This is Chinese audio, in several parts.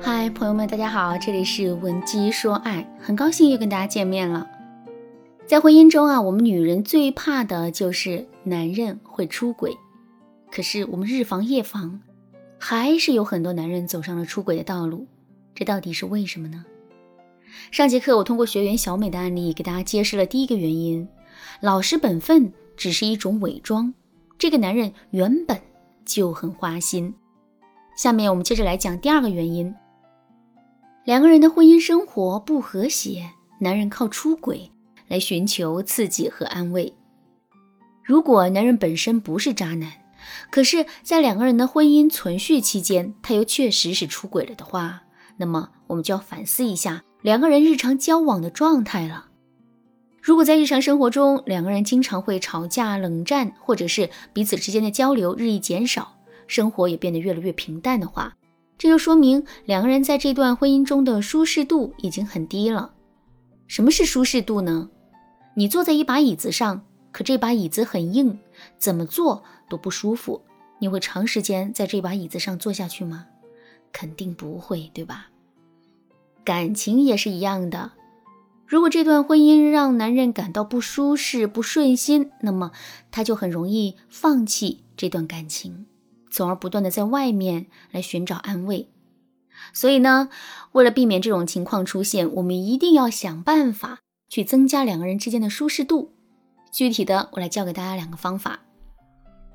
嗨，朋友们，大家好，这里是文姬说爱，很高兴又跟大家见面了。在婚姻中啊，我们女人最怕的就是男人会出轨，可是我们日防夜防，还是有很多男人走上了出轨的道路，这到底是为什么呢？上节课我通过学员小美的案例给大家揭示了第一个原因：老实本分只是一种伪装，这个男人原本就很花心。下面我们接着来讲第二个原因。两个人的婚姻生活不和谐，男人靠出轨来寻求刺激和安慰。如果男人本身不是渣男，可是，在两个人的婚姻存续期间，他又确实是出轨了的话，那么我们就要反思一下两个人日常交往的状态了。如果在日常生活中，两个人经常会吵架、冷战，或者是彼此之间的交流日益减少，生活也变得越来越平淡的话，这就说明两个人在这段婚姻中的舒适度已经很低了。什么是舒适度呢？你坐在一把椅子上，可这把椅子很硬，怎么坐都不舒服。你会长时间在这把椅子上坐下去吗？肯定不会，对吧？感情也是一样的。如果这段婚姻让男人感到不舒适、不顺心，那么他就很容易放弃这段感情。从而不断的在外面来寻找安慰，所以呢，为了避免这种情况出现，我们一定要想办法去增加两个人之间的舒适度。具体的，我来教给大家两个方法。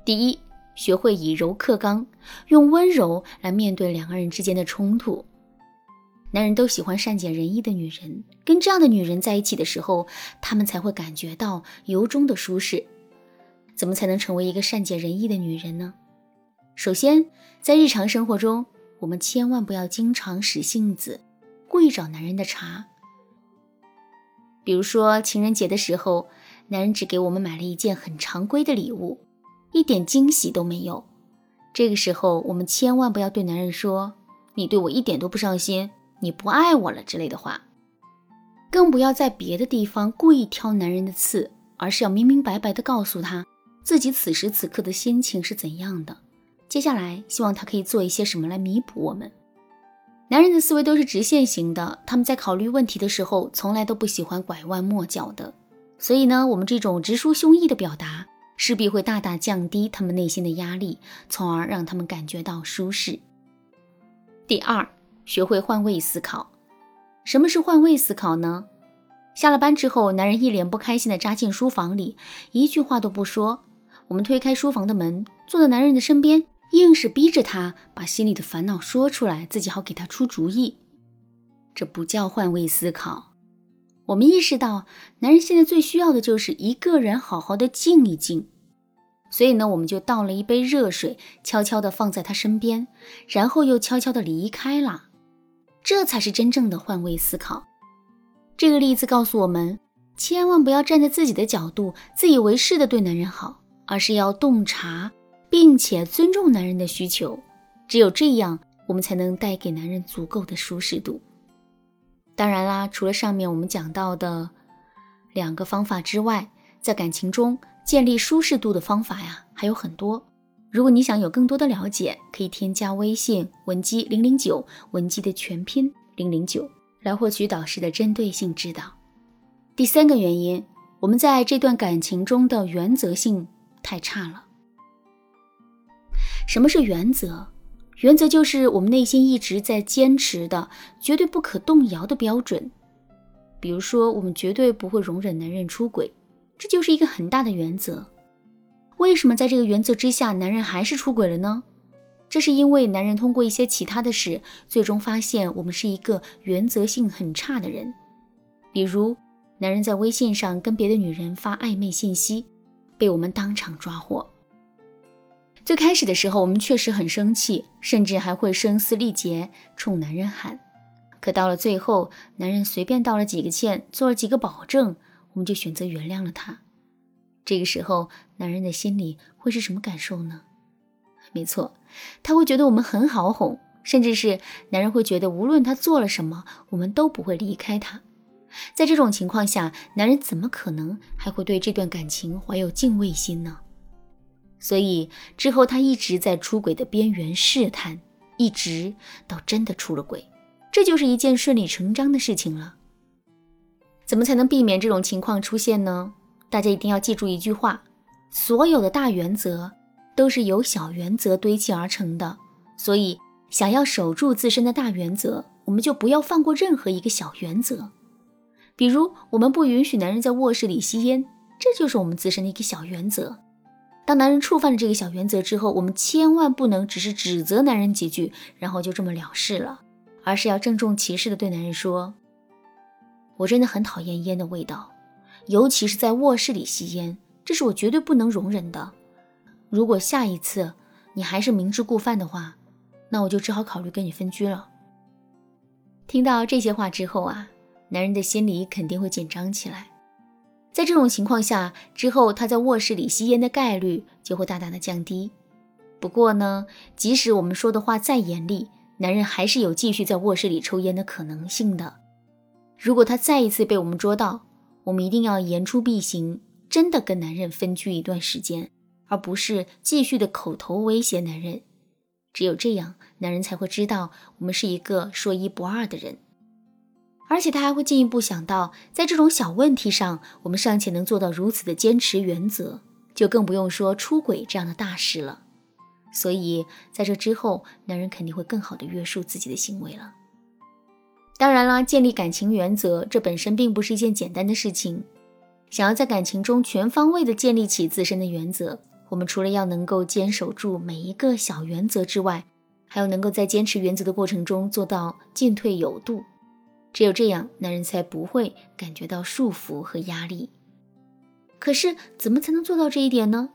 第一，学会以柔克刚，用温柔来面对两个人之间的冲突。男人都喜欢善解人意的女人，跟这样的女人在一起的时候，他们才会感觉到由衷的舒适。怎么才能成为一个善解人意的女人呢？首先，在日常生活中，我们千万不要经常使性子，故意找男人的茬。比如说情人节的时候，男人只给我们买了一件很常规的礼物，一点惊喜都没有。这个时候，我们千万不要对男人说“你对我一点都不上心，你不爱我了”之类的话，更不要在别的地方故意挑男人的刺，而是要明明白白的告诉他自己此时此刻的心情是怎样的。接下来，希望他可以做一些什么来弥补我们。男人的思维都是直线型的，他们在考虑问题的时候，从来都不喜欢拐弯抹角的。所以呢，我们这种直抒胸臆的表达，势必会大大降低他们内心的压力，从而让他们感觉到舒适。第二，学会换位思考。什么是换位思考呢？下了班之后，男人一脸不开心的扎进书房里，一句话都不说。我们推开书房的门，坐在男人的身边。硬是逼着他把心里的烦恼说出来，自己好给他出主意，这不叫换位思考。我们意识到，男人现在最需要的就是一个人好好的静一静，所以呢，我们就倒了一杯热水，悄悄的放在他身边，然后又悄悄的离开了。这才是真正的换位思考。这个例子告诉我们，千万不要站在自己的角度，自以为是的对男人好，而是要洞察。并且尊重男人的需求，只有这样，我们才能带给男人足够的舒适度。当然啦，除了上面我们讲到的两个方法之外，在感情中建立舒适度的方法呀还有很多。如果你想有更多的了解，可以添加微信文姬零零九，文姬的全拼零零九，来获取导师的针对性指导。第三个原因，我们在这段感情中的原则性太差了。什么是原则？原则就是我们内心一直在坚持的、绝对不可动摇的标准。比如说，我们绝对不会容忍男人出轨，这就是一个很大的原则。为什么在这个原则之下，男人还是出轨了呢？这是因为男人通过一些其他的事，最终发现我们是一个原则性很差的人。比如，男人在微信上跟别的女人发暧昧信息，被我们当场抓获。最开始的时候，我们确实很生气，甚至还会声嘶力竭冲男人喊。可到了最后，男人随便道了几个歉，做了几个保证，我们就选择原谅了他。这个时候，男人的心里会是什么感受呢？没错，他会觉得我们很好哄，甚至是男人会觉得无论他做了什么，我们都不会离开他。在这种情况下，男人怎么可能还会对这段感情怀有敬畏心呢？所以之后，他一直在出轨的边缘试探，一直到真的出了轨，这就是一件顺理成章的事情了。怎么才能避免这种情况出现呢？大家一定要记住一句话：所有的大原则都是由小原则堆砌而成的。所以，想要守住自身的大原则，我们就不要放过任何一个小原则。比如，我们不允许男人在卧室里吸烟，这就是我们自身的一个小原则。当男人触犯了这个小原则之后，我们千万不能只是指责男人几句，然后就这么了事了，而是要郑重其事的对男人说。我真的很讨厌烟的味道，尤其是在卧室里吸烟，这是我绝对不能容忍的。如果下一次你还是明知故犯的话，那我就只好考虑跟你分居了。听到这些话之后啊，男人的心里肯定会紧张起来。在这种情况下，之后他在卧室里吸烟的概率就会大大的降低。不过呢，即使我们说的话再严厉，男人还是有继续在卧室里抽烟的可能性的。如果他再一次被我们捉到，我们一定要言出必行，真的跟男人分居一段时间，而不是继续的口头威胁男人。只有这样，男人才会知道我们是一个说一不二的人，而且他还会进一步想到，在这种小问题上，我们尚且能做到如此的坚持原则，就更不用说出轨这样的大事了。所以，在这之后，男人肯定会更好的约束自己的行为了。当然啦，建立感情原则，这本身并不是一件简单的事情。想要在感情中全方位的建立起自身的原则，我们除了要能够坚守住每一个小原则之外，还要能够在坚持原则的过程中做到进退有度。只有这样，男人才不会感觉到束缚和压力。可是，怎么才能做到这一点呢？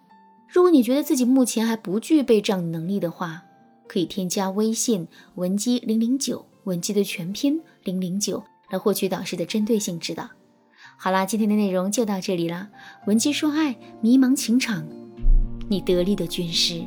如果你觉得自己目前还不具备这样的能力的话，可以添加微信文姬零零九。文姬的全拼零零九来获取导师的针对性指导。好啦，今天的内容就到这里啦。文姬说爱，迷茫情场，你得力的军师。